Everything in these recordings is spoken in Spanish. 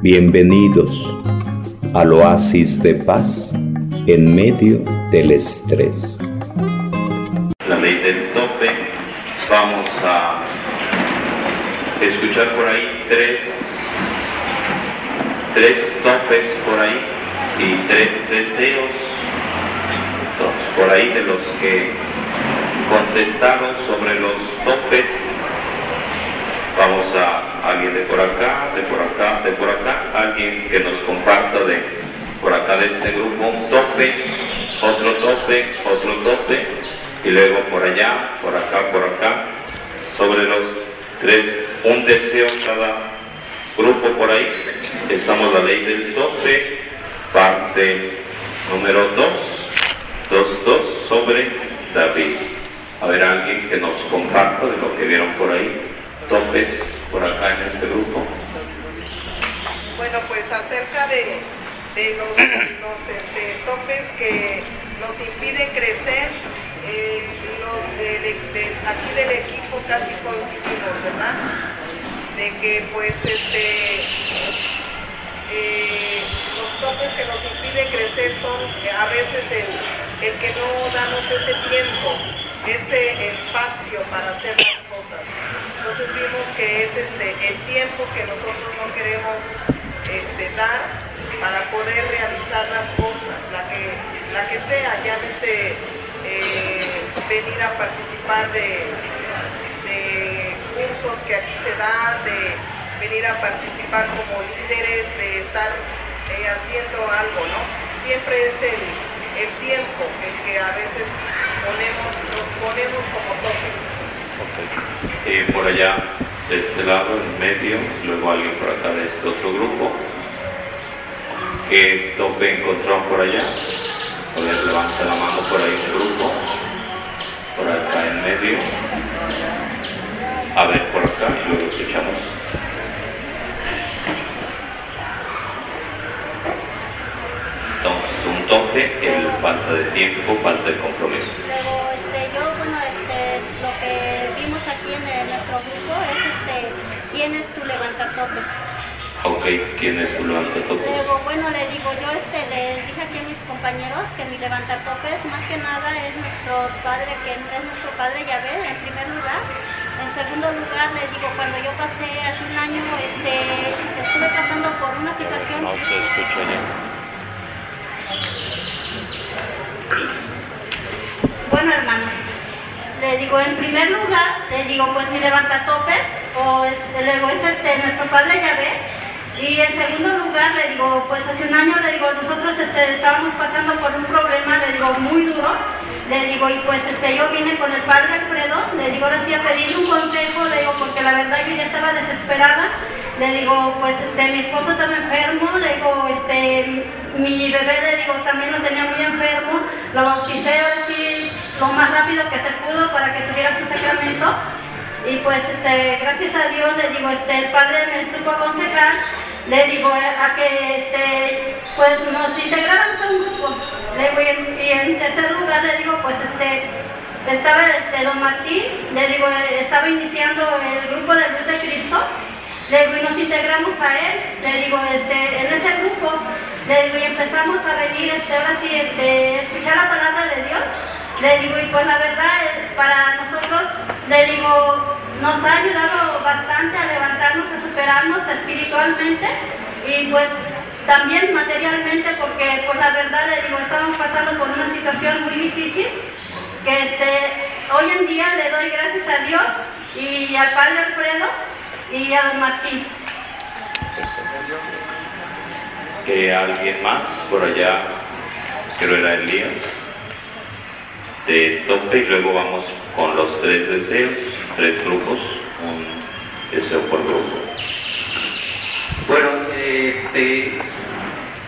Bienvenidos al oasis de paz en medio del estrés. La ley del tope, vamos a escuchar por ahí tres, tres topes por ahí y tres deseos, por ahí de los que contestaron sobre los topes. Vamos a alguien de por acá, de por acá, de por acá, alguien que nos comparta de por acá de este grupo. Un tope, otro tope, otro tope, y luego por allá, por acá, por acá, sobre los tres, un deseo cada grupo por ahí. Estamos la ley del tope, parte número 2, 2, 2 sobre David. A ver, alguien que nos comparta de lo que vieron por ahí, por acá en este grupo. Bueno, pues acerca de, los, este, topes que nos impiden crecer, eh, los aquí del equipo casi coincidimos, ¿verdad? De que pues este eh, los topes que nos impiden crecer son a veces el, el que no damos ese tiempo, ese espacio para hacer. Entonces vimos que es este el tiempo que nosotros no queremos este, dar para poder realizar las cosas, la que, la que sea, llámese eh, venir a participar de, cursos que aquí se dan, de venir a participar como líderes, de estar eh, haciendo algo, ¿no? Siempre es el, el tiempo el que a veces ponemos, nos ponemos como tope. Okay. por allá, de este lado, en medio, luego alguien por acá de este otro grupo. ¿Qué tope encontró por allá? Ver, levanta la mano por ahí un grupo. Por acá en medio. A ver, por acá y luego escuchamos. Entonces, un tope, el falta de tiempo, falta de compromiso. Quién es tu levantatope. Ok, ¿quién es tu levantatope? Luego, bueno, le digo, yo este, les dije aquí a mis compañeros que mi levantatope más que nada es nuestro padre, que es nuestro padre Yahvé, en primer lugar. En segundo lugar, le digo, cuando yo pasé hace un año, este, estuve pasando por una situación... No se escucha ya. Bueno, hermanos, le digo, en primer lugar, le digo, pues mi levantatopes, o este, luego es este, nuestro padre Yahvé, y en segundo lugar, le digo, pues hace un año, le digo, nosotros este, estábamos pasando por un problema, le digo, muy duro, le digo, y pues este, yo vine con el padre Alfredo, le digo, ahora sí a pedirle un consejo, le digo, porque la verdad yo ya estaba desesperada, le digo, pues este, mi esposo estaba enfermo, le digo, este, mi bebé, le digo, también lo tenía muy enfermo, lo bauticé así lo más rápido que se pudo para que tuviera su sacramento. Y pues este, gracias a Dios le digo, este, el padre me supo aconsejar, le digo eh, a que este, pues nos integráramos a un grupo. Le digo, y, en, tercer lugar le digo, pues este, estaba este, don Martín, le digo, eh, estaba iniciando el grupo de Luz de Cristo le digo, y nos integramos a él, le digo, este, en ese grupo, le digo, y empezamos a venir, este, ahora sí, este, escuchar la palabra le digo, y pues la verdad, eh, para nosotros, le digo, nos ha ayudado bastante a levantarnos, a superarnos espiritualmente, y pues también materialmente, porque pues la verdad, le digo, estamos pasando por una situación muy difícil, que este, hoy en día le doy gracias a Dios y al Padre Alfredo, y a don Martín. Que alguien más por allá, creo era Elías, de tope y luego vamos con los tres deseos, tres grupos, un deseo por grupo. Bueno, este,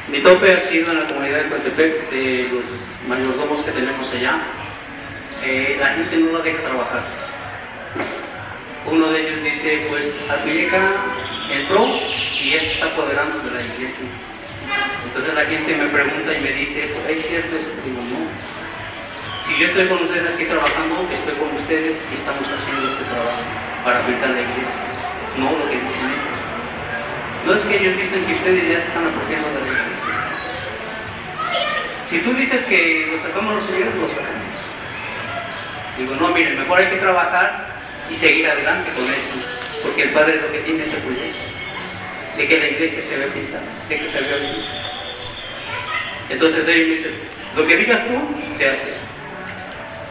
mi tope ha sido en la comunidad de Coatepec, de los mayordomos que tenemos allá. Eh, la gente no la deja trabajar uno de ellos dice, pues Alpileca entró y él se está apoderando de la iglesia. Entonces la gente me pregunta y me dice, ¿eso es cierto eso? Digo, no. Si yo estoy con ustedes aquí trabajando, estoy con ustedes y estamos haciendo este trabajo para pintar la iglesia, no lo que dicen ellos. No es que ellos dicen que ustedes ya se están apropiando de la iglesia. Si tú dices que lo sacamos los señores, lo sacamos. Digo, no, miren, mejor hay que trabajar y seguir adelante con eso, porque el Padre lo que tiene es el proyecto, de que la iglesia se vea pintada, de que se vea bien. Entonces ellos me dicen, lo que digas tú, se hace.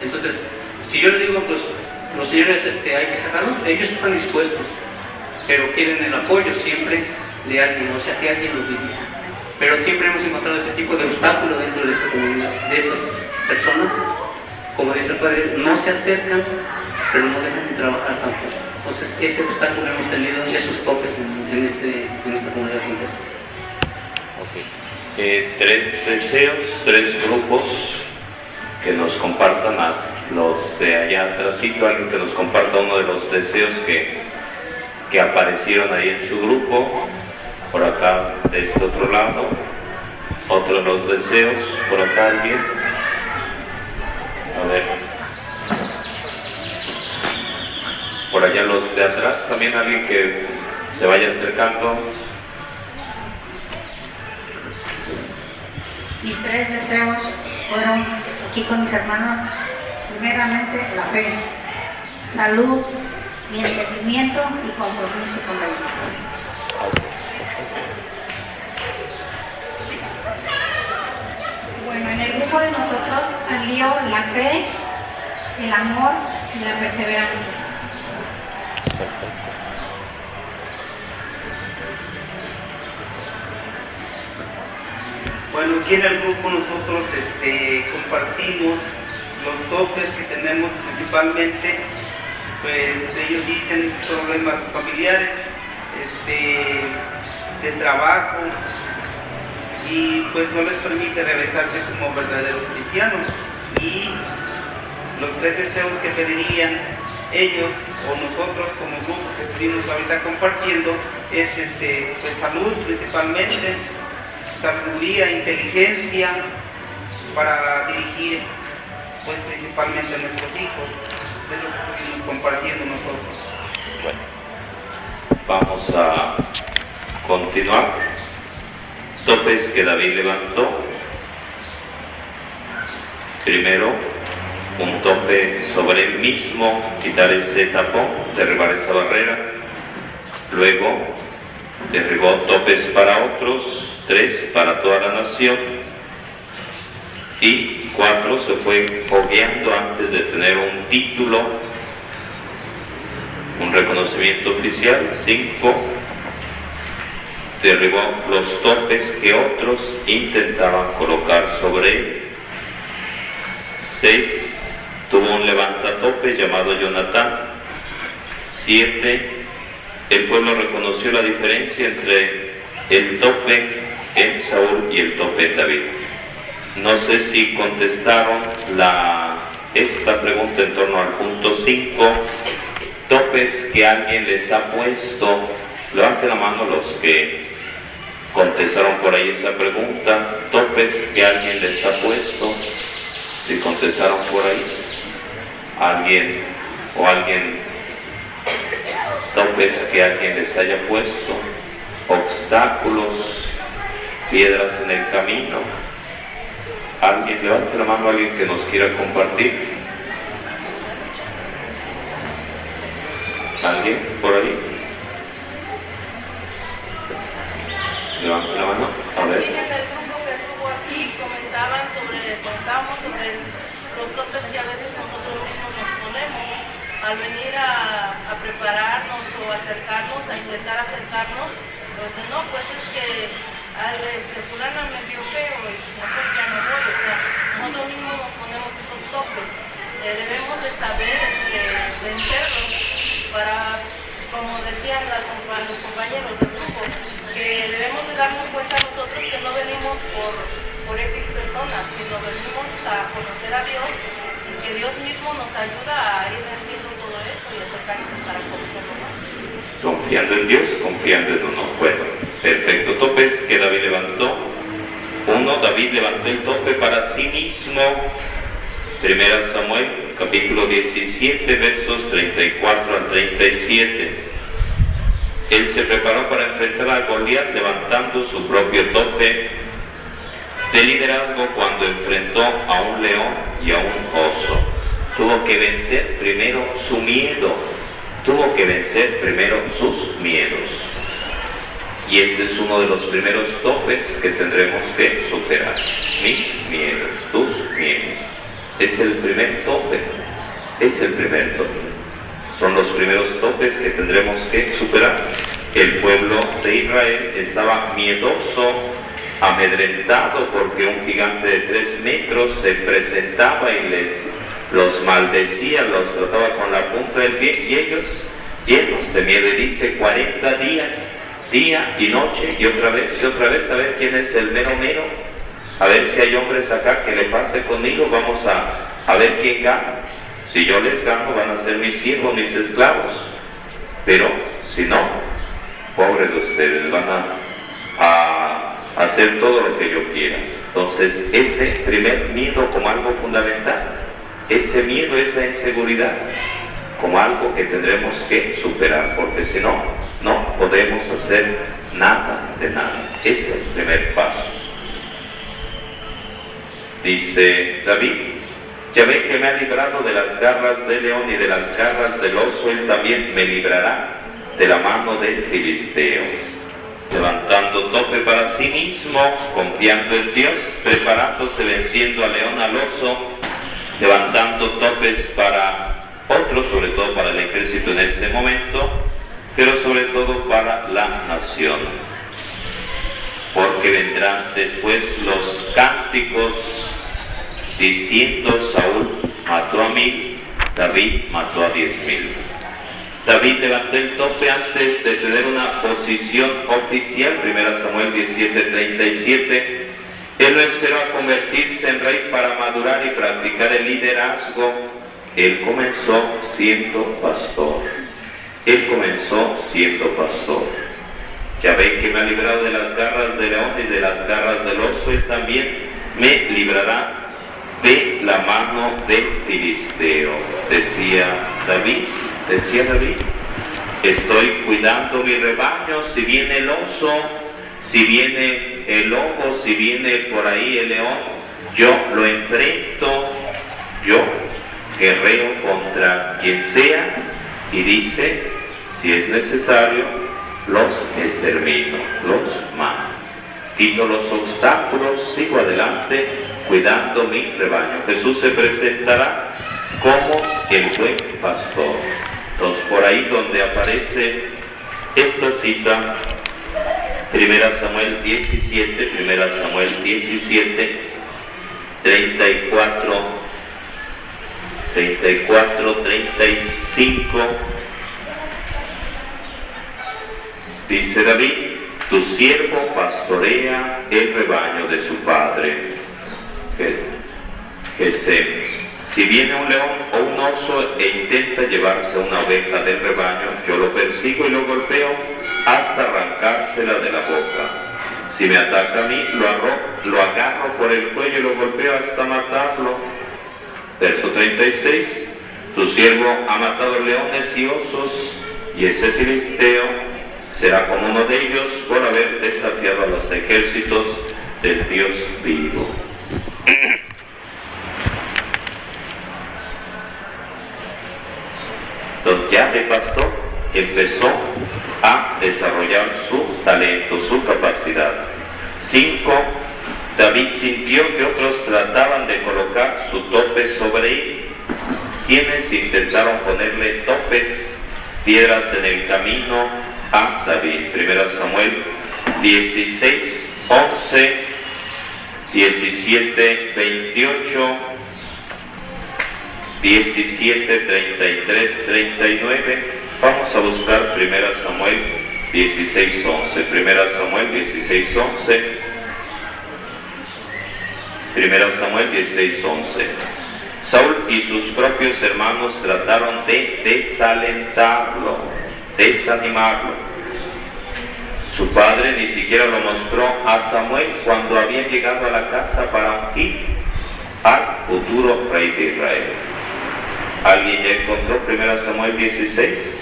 Entonces, si yo les digo, pues los señores este, hay que sacarlos, ellos están dispuestos, pero quieren el apoyo siempre de alguien, o sea, que alguien los diga. Pero siempre hemos encontrado ese tipo de obstáculo dentro de esa comunidad, de esas personas, como dice el Padre, no se acercan, pero no dejan de trabajar tampoco. Entonces, ese obstáculo hemos tenido, esos topes en, este, en esta comunidad completa. Okay. Eh, tres deseos, tres grupos que nos compartan las, los de allá atrás, alguien que nos comparta uno de los deseos que, que aparecieron ahí en su grupo, por acá de este otro lado, otro de los deseos, por acá alguien. A ver. Por allá los de atrás, también alguien que se vaya acercando. Mis tres deseos fueron aquí con mis hermanos, primeramente la fe, salud, mi entendimiento y compromiso con la iglesia. Bueno, en el grupo de nosotros salió la fe, el amor y la perseverancia. Bueno, aquí en el grupo nosotros este, compartimos los toques que tenemos principalmente, pues ellos dicen problemas familiares, este, de trabajo, y pues no les permite realizarse como verdaderos cristianos. Y los tres deseos que pedirían ellos o nosotros como grupo que estuvimos ahorita compartiendo es este, pues salud principalmente, sabiduría, inteligencia para dirigir pues principalmente a nuestros hijos, de lo que estuvimos compartiendo nosotros. Bueno, vamos a continuar. Topes que David levantó. Primero, un tope sobre él mismo, quitar ese tapón, derribar esa barrera. Luego, derribó topes para otros, tres para toda la nación. Y cuatro se fue fogueando antes de tener un título, un reconocimiento oficial, cinco derribó los topes que otros intentaban colocar sobre él, seis tuvo un levantatope llamado Jonatán, siete el pueblo reconoció la diferencia entre el tope en Saúl y el tope en David. No sé si contestaron la, esta pregunta en torno al punto 5, topes que alguien les ha puesto. Levanten la mano los que contestaron por ahí esa pregunta, topes que alguien les ha puesto, si contestaron por ahí, alguien o alguien, que alguien les haya puesto, obstáculos, piedras en el camino. Alguien, levante la mano a alguien que nos quiera compartir. ¿Alguien por ahí? Levante la mano. A ver. A al venir a, a prepararnos o acercarnos, a intentar acercarnos, pues no, pues es que al este, fulano me vio feo y mejor ya no voy, o sea, nosotros mismos nos ponemos esos topes. Eh, debemos de saber este, vencerlos para, como decían las, los compañeros del grupo, que debemos de darnos cuenta nosotros que no venimos por, por X personas, sino venimos a conocer a Dios y que Dios mismo nos ayuda a ir venciendo todo eso y acercarnos para. Confiando en Dios, confiando en uno. Bueno, perfecto. Topes que David levantó. Uno, David levantó el tope para sí mismo. Primera Samuel, capítulo 17, versos 34 al 37. él se preparó para enfrentar a Goliat levantando su propio tope de liderazgo cuando enfrentó a un león y a un oso. Tuvo que vencer primero su miedo, tuvo que vencer primero sus miedos. Y ese es uno de los primeros topes que tendremos que superar. Mis miedos, tus miedos. Es el primer tope, es el primer tope. Son los primeros topes que tendremos que superar. El pueblo de Israel estaba miedoso amedrentado porque un gigante de tres metros se presentaba y les los maldecía, los trataba con la punta del pie y ellos llenos de miedo y dice 40 días, día y noche y otra vez y otra vez a ver quién es el mero mero, a ver si hay hombres acá que le pase conmigo, vamos a, a ver quién gana. Si yo les gano van a ser mis siervos, mis esclavos, pero si no, pobre de ustedes, van a hacer todo lo que yo quiera. Entonces, ese primer miedo como algo fundamental, ese miedo, esa inseguridad, como algo que tendremos que superar, porque si no, no podemos hacer nada de nada. Ese es el primer paso. Dice David, ya ve que me ha librado de las garras del león y de las garras del oso, él también me librará de la mano del filisteo levantando tope para sí mismo, confiando en Dios, preparándose, venciendo al león, al oso, levantando topes para otros, sobre todo para el ejército en este momento, pero sobre todo para la nación. Porque vendrán después los cánticos diciendo Saúl mató a mil, David mató a diez mil. David levantó el tope antes de tener una posición oficial, 1 Samuel 17:37. Él no esperó a convertirse en rey para madurar y practicar el liderazgo. Él comenzó siendo pastor. Él comenzó siendo pastor. Ya ve que me ha librado de las garras del león y de las garras del oso, él también me librará de la mano del filisteo, decía David decía David, estoy cuidando mi rebaño, si viene el oso, si viene el lobo, si viene por ahí el león, yo lo enfrento, yo guerreo contra quien sea y dice, si es necesario, los extermino, los mato. Quito los obstáculos, sigo adelante cuidando mi rebaño. Jesús se presentará como el buen pastor. Entonces, por ahí donde aparece esta cita, 1 Samuel 17, 1 Samuel 17, 34, 34, 35, dice David, tu siervo pastorea el rebaño de su padre, Jesús. Si viene un león o un oso e intenta llevarse una oveja del rebaño, yo lo persigo y lo golpeo hasta arrancársela de la boca. Si me ataca a mí, lo, lo agarro por el cuello y lo golpeo hasta matarlo. Verso 36. Tu siervo ha matado leones y osos, y ese filisteo será como uno de ellos por haber desafiado a los ejércitos del Dios vivo. Ya de pastor empezó a desarrollar su talento, su capacidad. Cinco, David sintió que otros trataban de colocar su tope sobre él. Quienes intentaron ponerle topes, piedras en el camino a David. Primero Samuel 16, 11, 17, 28, 17, 33, 39. Vamos a buscar 1 Samuel 16, 11. 1 Samuel 16, 11. 1 Samuel 16, 11. Saúl y sus propios hermanos trataron de desalentarlo, desanimarlo. Su padre ni siquiera lo mostró a Samuel cuando había llegado a la casa para ungir al futuro rey de Israel. ¿Alguien ya encontró 1 Samuel 16?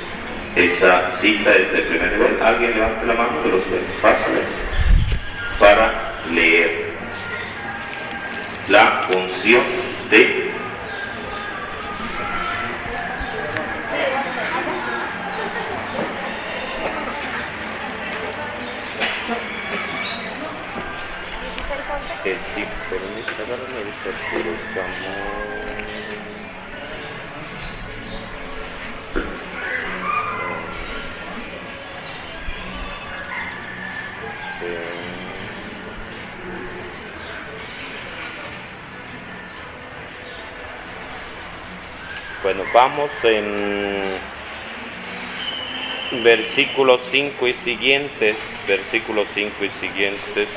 esa cita es de primer nivel. Alguien levante la mano de los pásale para leer la función de que si permite darle el Bueno, vamos en versículos 5 y siguientes, versículos 5 y siguientes.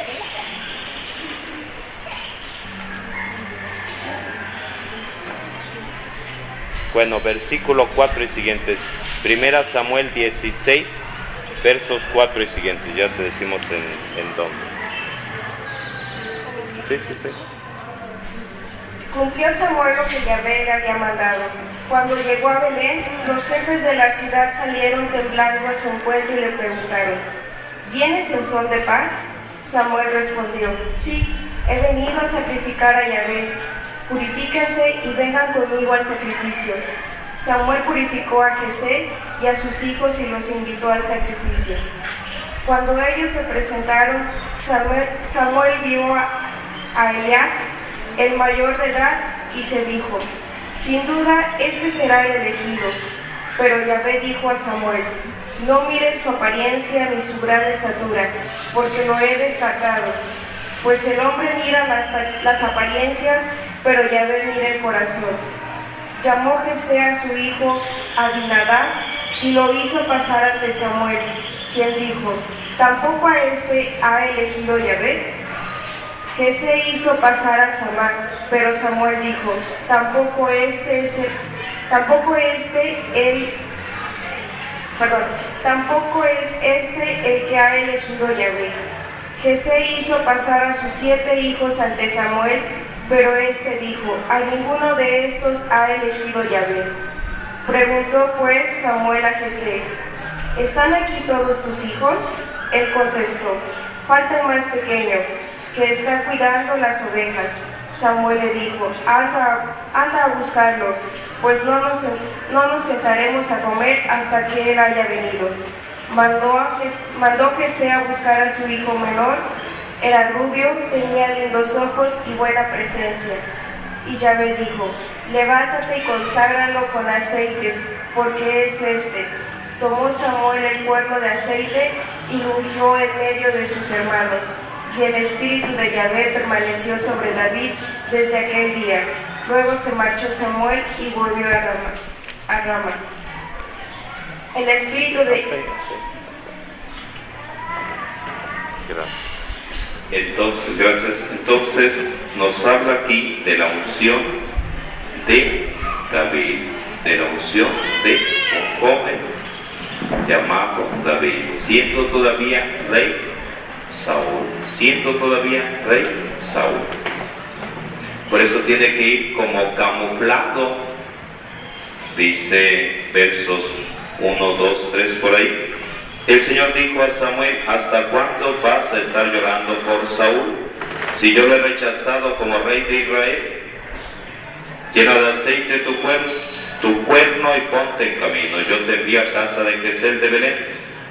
Bueno, versículo 4 y siguientes. Primera Samuel 16, versos 4 y siguientes. Ya te decimos en, en dónde. Sí, sí, sí. Cumplió Samuel lo que Yahvé le había mandado. Cuando llegó a Belén, los jefes de la ciudad salieron temblando a su encuentro y le preguntaron, ¿vienes en son de paz? Samuel respondió, sí, he venido a sacrificar a Yahvé. Purifíquense y vengan conmigo al sacrificio. Samuel purificó a Jesé y a sus hijos y los invitó al sacrificio. Cuando ellos se presentaron, Samuel, vio a, a el mayor de edad, y se dijo, sin duda este será el elegido. Pero Yahvé dijo a Samuel, no mires su apariencia ni su gran estatura, porque lo he descartado. Pues el hombre mira las, las apariencias, pero Yahvé mira el corazón. Llamó Jesé a su hijo Abinadab y lo hizo pasar ante Samuel, quien dijo, ¿tampoco a este ha elegido Yahvé? Se hizo pasar a Samar, pero Samuel dijo, tampoco este es el, tampoco este el, perdón, tampoco es este el que ha elegido Yahvé. se hizo pasar a sus siete hijos ante Samuel, pero este dijo, a ninguno de estos ha elegido Yahvé. Preguntó pues Samuel a Jesé, ¿están aquí todos tus hijos? Él contestó, falta el más pequeño que está cuidando las ovejas. Samuel le dijo, anda, anda a buscarlo, pues no nos, no nos sentaremos a comer hasta que él haya venido. Mandó, a mandó que sea a buscar a su hijo menor, era rubio, tenía lindos ojos y buena presencia. Y Yahvé dijo, levántate y conságralo con aceite, porque es este. Tomó Samuel el cuerno de aceite y lo ungió en medio de sus hermanos y el espíritu de Yahvé permaneció sobre David desde aquel día. Luego se marchó Samuel y volvió a Rama. A Rama. El espíritu de... Entonces, gracias. Entonces nos habla aquí de la unción de David, de la unción de un joven llamado David, siendo todavía rey Saúl, siendo todavía rey Saúl. Por eso tiene que ir como camuflado, dice versos 1, 2, 3 por ahí. El Señor dijo a Samuel, ¿hasta cuándo vas a estar llorando por Saúl? Si yo lo he rechazado como rey de Israel, llena de aceite tu cuerno, tu cuerno y ponte en camino. Yo te envío a casa de Gesel de Belén,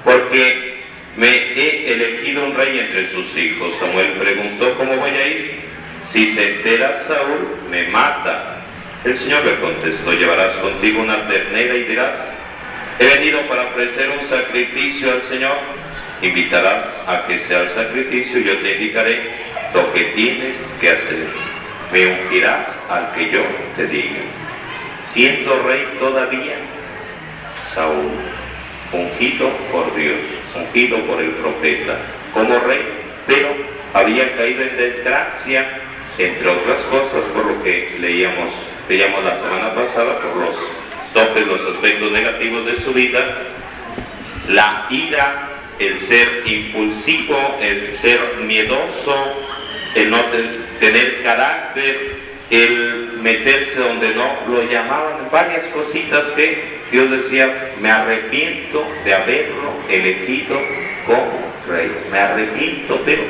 porque me he elegido un rey entre sus hijos. Samuel preguntó, ¿cómo voy a ir? Si se entera Saúl, me mata. El Señor le contestó, llevarás contigo una ternera y dirás, he venido para ofrecer un sacrificio al Señor. Invitarás a que sea el sacrificio y yo te indicaré lo que tienes que hacer. Me ungirás al que yo te diga. Siendo rey todavía, Saúl, ungido por Dios ungido por el profeta como rey, pero había caído en desgracia, entre otras cosas, por lo que leíamos, leíamos la semana pasada, por los topes, los aspectos negativos de su vida, la ira, el ser impulsivo, el ser miedoso, el no tener carácter, el meterse donde no, lo llamaban varias cositas que Dios decía, me arrepiento de haberlo elegido como rey, me arrepiento, pero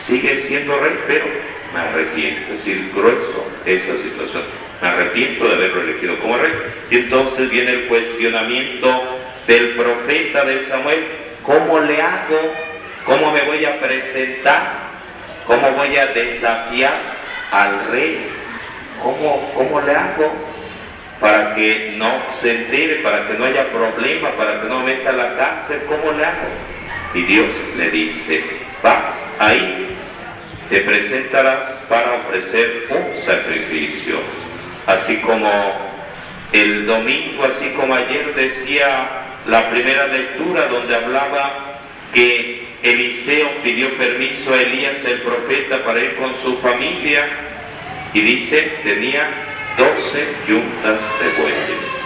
sigue siendo rey, pero me arrepiento, es decir, grueso esa situación, me arrepiento de haberlo elegido como rey. Y entonces viene el cuestionamiento del profeta de Samuel, ¿cómo le hago? ¿Cómo me voy a presentar? ¿Cómo voy a desafiar al rey? ¿Cómo, cómo le hago para que no se entere, para que no haya problema, para que no meta la cárcel? ¿Cómo le hago? Y Dios le dice, vas ahí, te presentarás para ofrecer un sacrificio. Así como el domingo, así como ayer decía la primera lectura donde hablaba que Eliseo pidió permiso a Elías el profeta para ir con su familia y dice, tenía 12 yuntas de bueyes.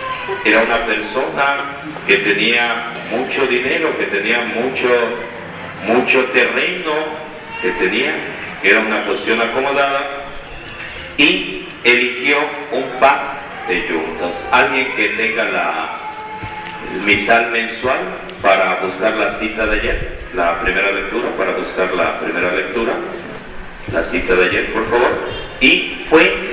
Era una persona que tenía mucho dinero, que tenía mucho, mucho terreno, que tenía, era una cuestión acomodada, y eligió un par de yuntas. Alguien que tenga la misal mensual para buscar la cita de ayer, la primera lectura, para buscar la primera lectura, la cita de ayer, por favor, y fue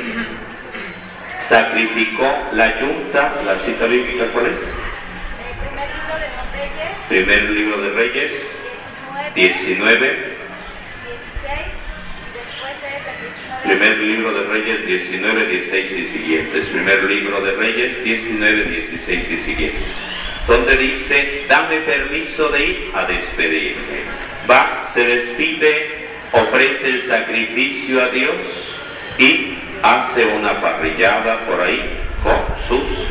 sacrificó la yunta, la cita bíblica, ¿cuál es? Primer libro de Reyes, 19. Primer libro de Reyes 19, 16 y siguientes. Primer libro de Reyes 19, 16 y siguientes. Donde dice, dame permiso de ir a despedirme. Va, se despide, ofrece el sacrificio a Dios y hace una parrillada por ahí con sus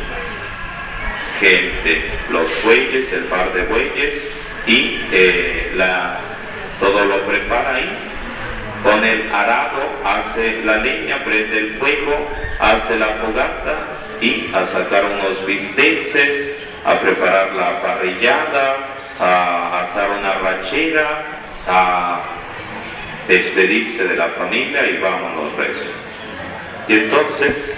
gente, los bueyes, el par de bueyes y eh, la, todo lo prepara ahí. Con el arado hace la leña, prende el fuego, hace la fogata y a sacar unos bisteces, a preparar la parrillada, a asar una rachera, a despedirse de la familia y vámonos rezos. Y entonces,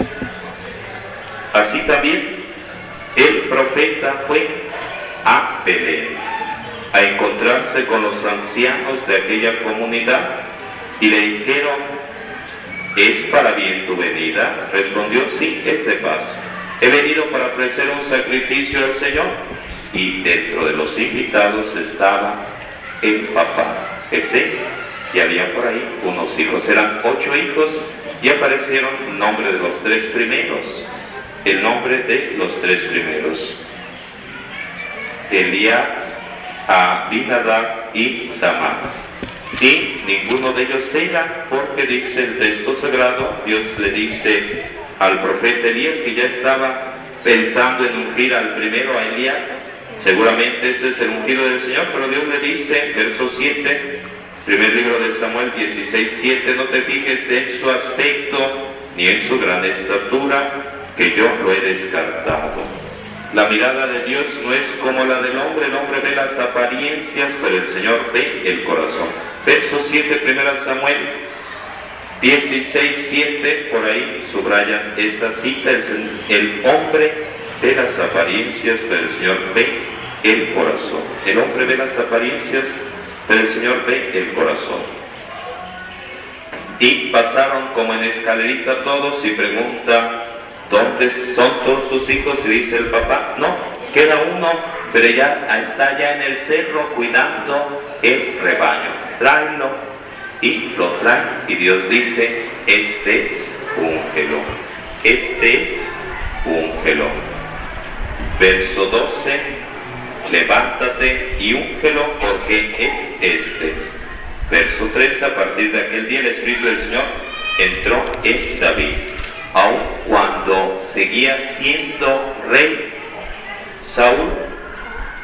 así también, el profeta fue a Belén, a encontrarse con los ancianos de aquella comunidad y le dijeron, ¿es para bien tu venida? Respondió, sí, es de paz. He venido para ofrecer un sacrificio al Señor. Y dentro de los invitados estaba el papá, ese, y había por ahí unos hijos, eran ocho hijos y aparecieron el nombre de los tres primeros, el nombre de los tres primeros. Elías, Abinadab y Samar. Y ninguno de ellos era, porque dice el texto sagrado, Dios le dice al profeta Elías que ya estaba pensando en ungir al primero, a Elías. Seguramente ese es el ungido del Señor, pero Dios le dice, verso 7, Primer libro de Samuel 16, 7, no te fijes en su aspecto ni en su gran estatura, que yo lo he descartado. La mirada de Dios no es como la del hombre, el hombre ve las apariencias, pero el Señor ve el corazón. Verso 7, primera Samuel 16, 7, por ahí subrayan esa cita, el, hombre ve las apariencias, pero el Señor ve el corazón. El hombre ve las apariencias, pero el Señor ve el corazón. Y pasaron como en escalerita todos y pregunta, ¿dónde son todos tus hijos? Y dice el papá, no, queda uno, pero ya está ya en el cerro cuidando el rebaño. Tráelo y lo trae. Y Dios dice, este es úngelo, este es úngelo. Verso 12 levántate y úngelo porque es este. Verso 3, a partir de aquel día el Espíritu del Señor entró en David, aun cuando seguía siendo rey Saúl,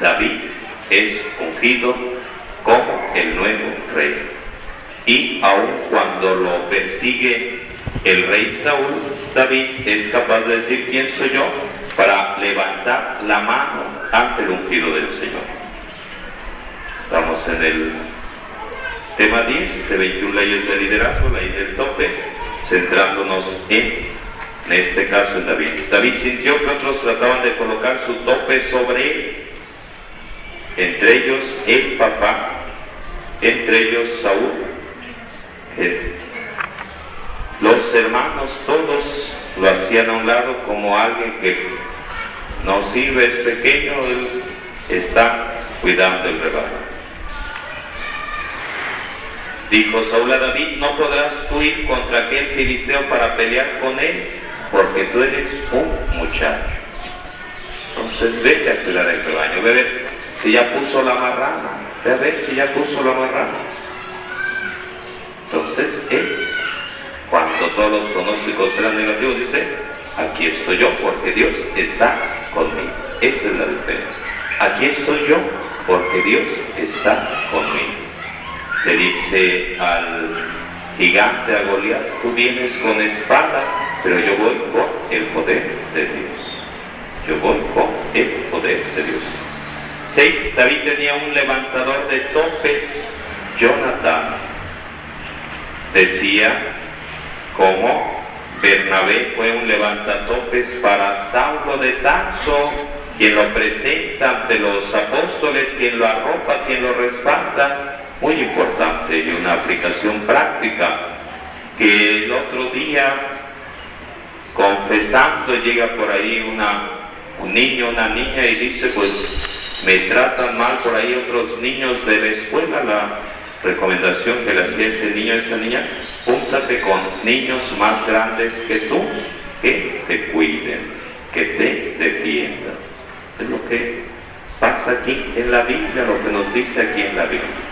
David es ungido como el nuevo rey. Y aun cuando lo persigue el rey Saúl, David es capaz de decir, ¿quién soy yo? para levantar la mano ante el ungido del Señor. Estamos en el tema 10 de 21 leyes de liderazgo, ley del tope. centrándonos en, en este caso en David. David sintió que otros trataban de colocar su tope sobre él, entre ellos el papá, entre ellos Saúl, los hermanos todos lo hacían a un lado como alguien que no sirve, es pequeño, él está cuidando el rebaño. Dijo Saúl a David, no podrás tú ir contra aquel filisteo para pelear con él, porque tú eres un muchacho. Entonces vete a cuidar el rebaño, ve a ver si ya puso la marrana, ve a ver si ya puso la marrana. Entonces él, cuando todos los pronósticos eran negativos, dice, aquí estoy yo porque Dios está conmigo. Esa es la diferencia. Aquí estoy yo porque Dios está conmigo le dice al gigante, a Goliat, tú vienes con espada, pero yo voy con el poder de Dios. Yo voy con el poder de Dios. Seis, David tenía un levantador de topes, Jonathan. Decía como Bernabé fue un levantatopes para Saulo de Tarso, quien lo presenta ante los apóstoles, quien lo arropa, quien lo respalda. Muy importante y una aplicación práctica que el otro día confesando llega por ahí una, un niño, una niña y dice pues me tratan mal por ahí otros niños de la escuela, la recomendación que le hacía ese niño a esa niña, júntate con niños más grandes que tú, que te cuiden, que te defiendan. Es lo que pasa aquí en la Biblia, lo que nos dice aquí en la Biblia.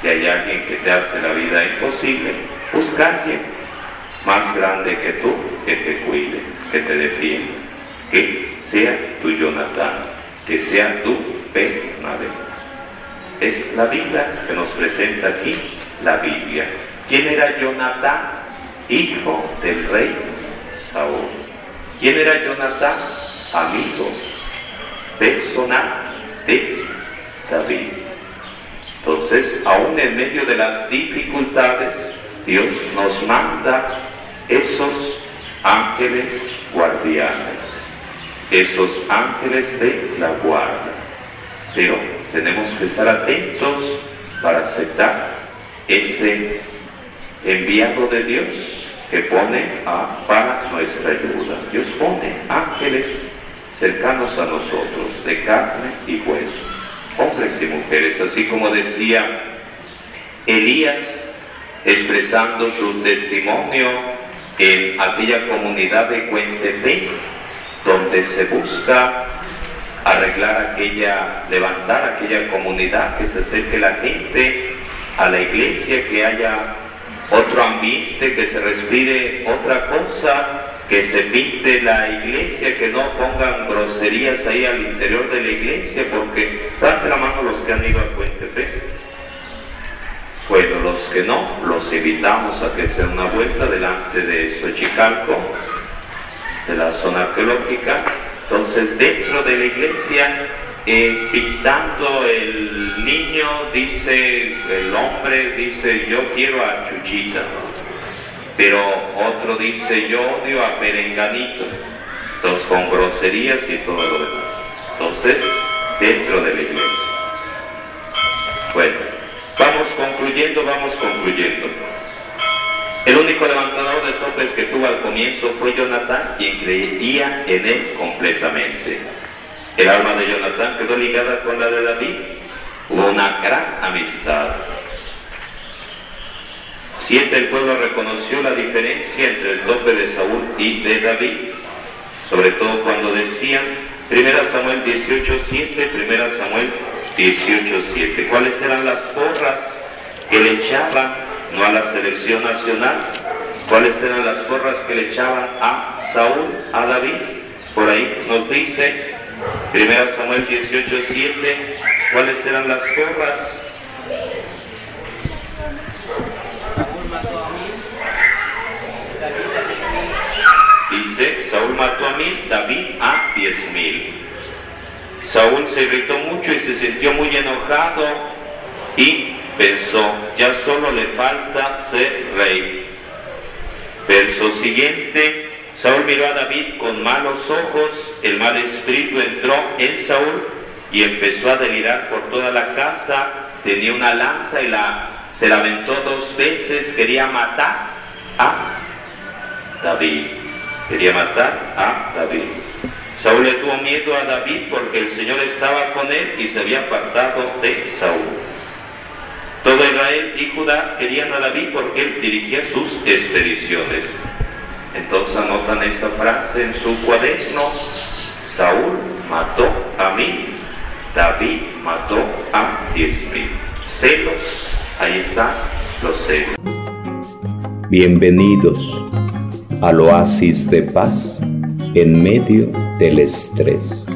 Si hay alguien que te hace la vida imposible, busca alguien más grande que tú que te cuide, que te defienda, que sea tu Jonathan, que sea tu Bernabé. Es la vida que nos presenta aquí la Biblia. ¿Quién era Jonathan? Hijo del rey Saúl. ¿Quién era Jonathan? Amigo personal de David. Entonces, aún en medio de las dificultades, Dios nos manda esos ángeles guardianes, esos ángeles de la guarda. Pero tenemos que estar atentos para aceptar ese enviado de Dios que pone a, para nuestra ayuda. Dios pone ángeles cercanos a nosotros, de carne y hueso hombres y mujeres, así como decía Elías expresando su testimonio en aquella comunidad de Cuentepec, donde se busca arreglar aquella, levantar aquella comunidad, que se acerque la gente a la iglesia, que haya otro ambiente, que se respire otra cosa, que se pinte la iglesia, que no pongan groserías ahí al interior de la iglesia, porque dan la mano los que han ido a Puente P. Bueno, los que no, los invitamos a que se una vuelta delante de Xochicalco, de la zona arqueológica. Entonces, dentro de la iglesia, eh, pintando el niño, dice el hombre, dice, yo quiero a Chuchita. Pero otro dice, yo odio a Perenganito. Entonces, con groserías y todo lo demás. Entonces, dentro de la iglesia. Bueno, vamos concluyendo, vamos concluyendo. El único levantador de topes que tuvo al comienzo fue Jonathan, quien creía en él completamente. El alma de Jonathan quedó ligada con la de David. Hubo una gran amistad. Siete, el pueblo reconoció la diferencia entre el tope de Saúl y de David, sobre todo cuando decían 1 Samuel 18.7, 1 Samuel 18.7. ¿Cuáles eran las porras que le echaban, no a la selección nacional? ¿Cuáles eran las porras que le echaban a Saúl, a David? Por ahí nos dice 1 Samuel 18.7, ¿cuáles eran las porras? Dice, Saúl mató a mil, David a diez mil. Saúl se irritó mucho y se sintió muy enojado y pensó, ya solo le falta ser rey. Verso siguiente, Saúl miró a David con malos ojos, el mal espíritu entró en Saúl y empezó a delirar por toda la casa, tenía una lanza y la, se la dos veces, quería matar a David, quería matar a David. Saúl le tuvo miedo a David porque el Señor estaba con él y se había apartado de Saúl. Todo Israel y Judá querían a David porque él dirigía sus expediciones. Entonces anotan esa frase en su cuaderno. Saúl mató a mí, David mató a diez mil. Celos, ahí están los celos. Bienvenidos al oasis de paz en medio del estrés.